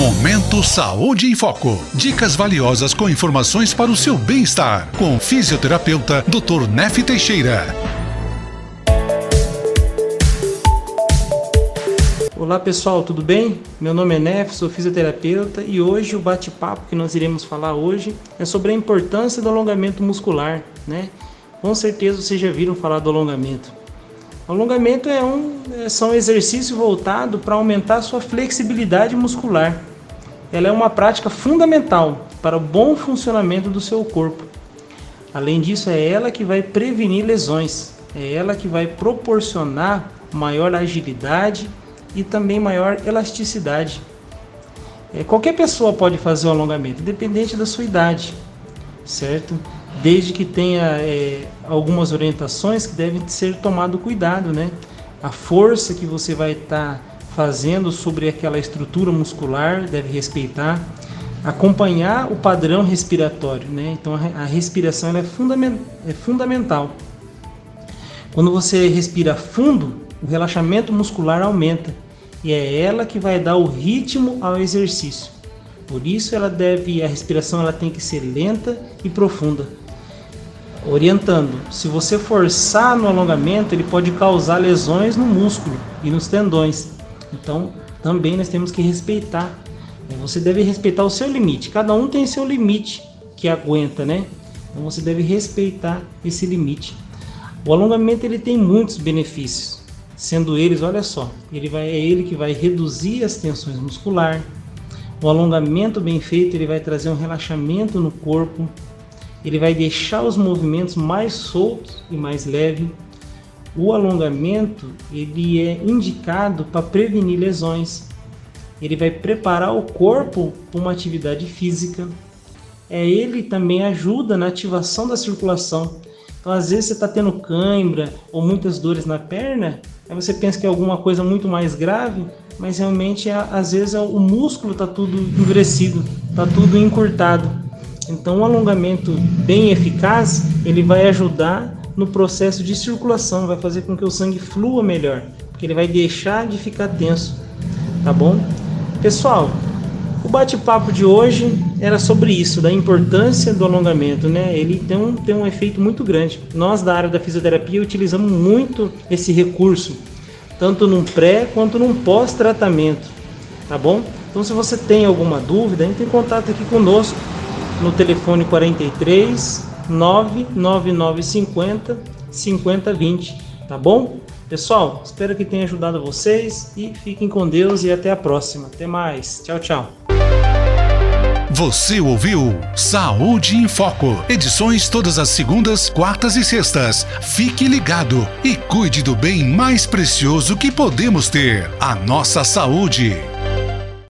Momento Saúde em Foco. Dicas valiosas com informações para o seu bem-estar. Com o fisioterapeuta Dr. Nef Teixeira. Olá pessoal, tudo bem? Meu nome é Nef, sou fisioterapeuta e hoje o bate-papo que nós iremos falar hoje é sobre a importância do alongamento muscular, né? Com certeza vocês já viram falar do alongamento. Alongamento é um, é, são exercícios voltados para aumentar sua flexibilidade muscular. Ela é uma prática fundamental para o bom funcionamento do seu corpo. Além disso, é ela que vai prevenir lesões, é ela que vai proporcionar maior agilidade e também maior elasticidade. É, qualquer pessoa pode fazer o alongamento, independente da sua idade, certo? Desde que tenha é, algumas orientações que devem ser tomado cuidado, né? A força que você vai estar tá fazendo sobre aquela estrutura muscular deve respeitar, acompanhar o padrão respiratório, né? Então a respiração é, fundament, é fundamental. Quando você respira fundo, o relaxamento muscular aumenta e é ela que vai dar o ritmo ao exercício. Por isso ela deve a respiração ela tem que ser lenta e profunda. Orientando, se você forçar no alongamento, ele pode causar lesões no músculo e nos tendões. Então, também nós temos que respeitar. Você deve respeitar o seu limite. Cada um tem seu limite que aguenta, né? Então você deve respeitar esse limite. O alongamento ele tem muitos benefícios, sendo eles, olha só, ele vai, é ele que vai reduzir as tensões musculares. O alongamento bem feito ele vai trazer um relaxamento no corpo, ele vai deixar os movimentos mais soltos e mais leves. O alongamento ele é indicado para prevenir lesões. Ele vai preparar o corpo para uma atividade física. É ele também ajuda na ativação da circulação. Então, às vezes você está tendo cãibra ou muitas dores na perna, aí você pensa que é alguma coisa muito mais grave, mas realmente é, às vezes é, o músculo está tudo endurecido, está tudo encurtado. Então, um alongamento bem eficaz, ele vai ajudar no processo de circulação, vai fazer com que o sangue flua melhor, porque ele vai deixar de ficar tenso, tá bom? Pessoal, o bate-papo de hoje era sobre isso, da importância do alongamento, né? Ele tem um, tem um efeito muito grande. Nós da área da fisioterapia utilizamos muito esse recurso, tanto num pré quanto num pós-tratamento, tá bom? Então se você tem alguma dúvida, entre em contato aqui conosco no telefone 43 99950 5020, tá bom? Pessoal, espero que tenha ajudado vocês e fiquem com Deus e até a próxima. Até mais. Tchau, tchau. Você ouviu Saúde em Foco. Edições todas as segundas, quartas e sextas. Fique ligado e cuide do bem mais precioso que podemos ter: a nossa saúde.